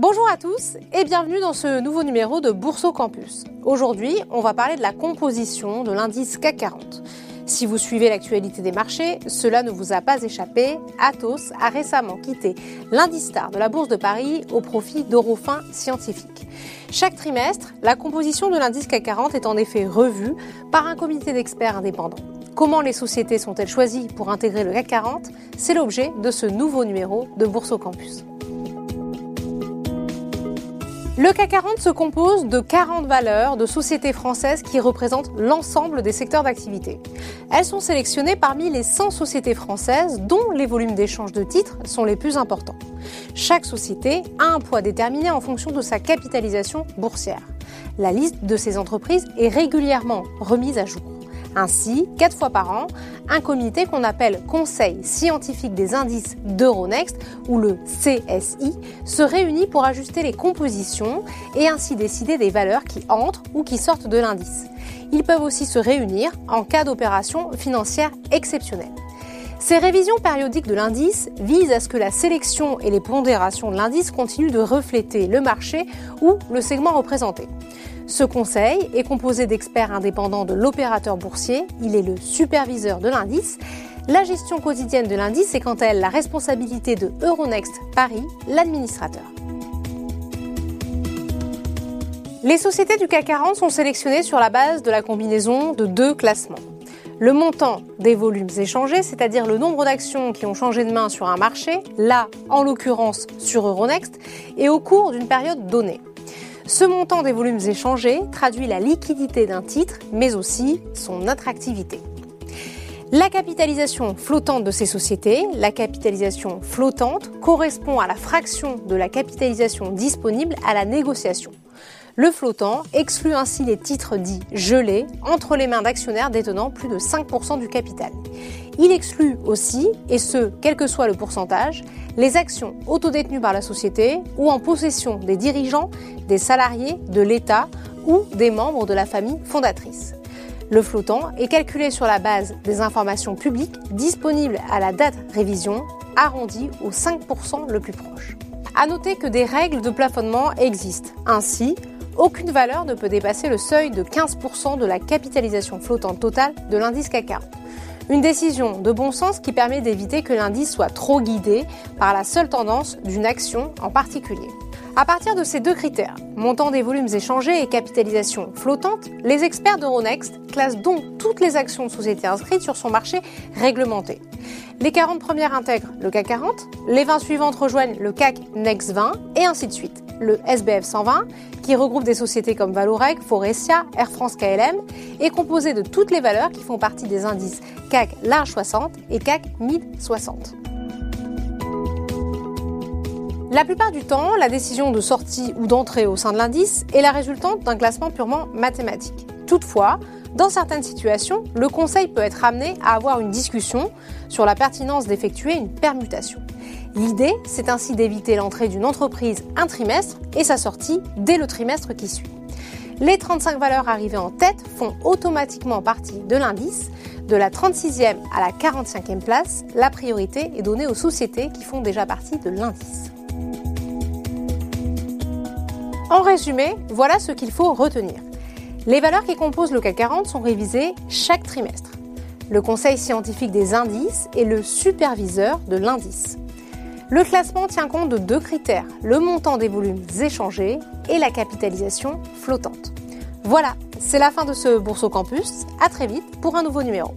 Bonjour à tous et bienvenue dans ce nouveau numéro de Bourse Campus. Aujourd'hui, on va parler de la composition de l'indice CAC 40. Si vous suivez l'actualité des marchés, cela ne vous a pas échappé. Athos a récemment quitté l'indice star de la Bourse de Paris au profit d'Eurofin Scientifique. Chaque trimestre, la composition de l'indice CAC 40 est en effet revue par un comité d'experts indépendants. Comment les sociétés sont-elles choisies pour intégrer le CAC 40 C'est l'objet de ce nouveau numéro de Bourse au Campus. Le CAC 40 se compose de 40 valeurs de sociétés françaises qui représentent l'ensemble des secteurs d'activité. Elles sont sélectionnées parmi les 100 sociétés françaises dont les volumes d'échange de titres sont les plus importants. Chaque société a un poids déterminé en fonction de sa capitalisation boursière. La liste de ces entreprises est régulièrement remise à jour. Ainsi, quatre fois par an, un comité qu'on appelle Conseil scientifique des indices d'Euronext, ou le CSI, se réunit pour ajuster les compositions et ainsi décider des valeurs qui entrent ou qui sortent de l'indice. Ils peuvent aussi se réunir en cas d'opération financière exceptionnelle. Ces révisions périodiques de l'indice visent à ce que la sélection et les pondérations de l'indice continuent de refléter le marché ou le segment représenté. Ce conseil est composé d'experts indépendants de l'opérateur boursier, il est le superviseur de l'indice. La gestion quotidienne de l'indice est quant à elle la responsabilité de Euronext Paris, l'administrateur. Les sociétés du CAC 40 sont sélectionnées sur la base de la combinaison de deux classements. Le montant des volumes échangés, c'est-à-dire le nombre d'actions qui ont changé de main sur un marché, là en l'occurrence sur Euronext, et au cours d'une période donnée. Ce montant des volumes échangés traduit la liquidité d'un titre, mais aussi son attractivité. La capitalisation flottante de ces sociétés, la capitalisation flottante, correspond à la fraction de la capitalisation disponible à la négociation. Le flottant exclut ainsi les titres dits gelés entre les mains d'actionnaires détenant plus de 5% du capital. Il exclut aussi, et ce, quel que soit le pourcentage, les actions autodétenues par la société ou en possession des dirigeants, des salariés, de l'État ou des membres de la famille fondatrice. Le flottant est calculé sur la base des informations publiques disponibles à la date révision, arrondie au 5% le plus proche. À noter que des règles de plafonnement existent. Ainsi, aucune valeur ne peut dépasser le seuil de 15% de la capitalisation flottante totale de l'indice CAC 40. Une décision de bon sens qui permet d'éviter que l'indice soit trop guidé par la seule tendance d'une action en particulier. À partir de ces deux critères, montant des volumes échangés et capitalisation flottante, les experts d'Euronext classent donc toutes les actions de sociétés inscrites sur son marché réglementé. Les 40 premières intègrent le CAC 40, les 20 suivantes rejoignent le CAC Next 20 et ainsi de suite. Le SBF 120, qui regroupe des sociétés comme Valorec, Forestia, Air France KLM, est composé de toutes les valeurs qui font partie des indices CAC Large 60 et CAC Mid 60. La plupart du temps, la décision de sortie ou d'entrée au sein de l'indice est la résultante d'un classement purement mathématique. Toutefois, dans certaines situations, le Conseil peut être amené à avoir une discussion sur la pertinence d'effectuer une permutation. L'idée, c'est ainsi d'éviter l'entrée d'une entreprise un trimestre et sa sortie dès le trimestre qui suit. Les 35 valeurs arrivées en tête font automatiquement partie de l'indice. De la 36e à la 45e place, la priorité est donnée aux sociétés qui font déjà partie de l'indice. En résumé, voilà ce qu'il faut retenir. Les valeurs qui composent le CAC 40 sont révisées chaque trimestre. Le Conseil scientifique des indices est le superviseur de l'indice. Le classement tient compte de deux critères, le montant des volumes échangés et la capitalisation flottante. Voilà, c'est la fin de ce Bourse au Campus. À très vite pour un nouveau numéro.